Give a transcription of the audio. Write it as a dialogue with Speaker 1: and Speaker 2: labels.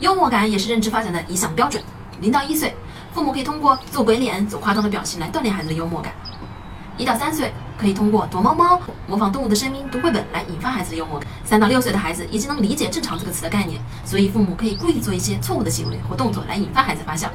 Speaker 1: 幽默感也是认知发展的一项标准。零到一岁，父母可以通过做鬼脸、做夸张的表情来锻炼孩子的幽默感；一到三岁，可以通过躲猫猫、模仿动物的声音、读绘本来引发孩子的幽默感；三到六岁的孩子已经能理解“正常”这个词的概念，所以父母可以故意做一些错误的行为或动作来引发孩子发笑。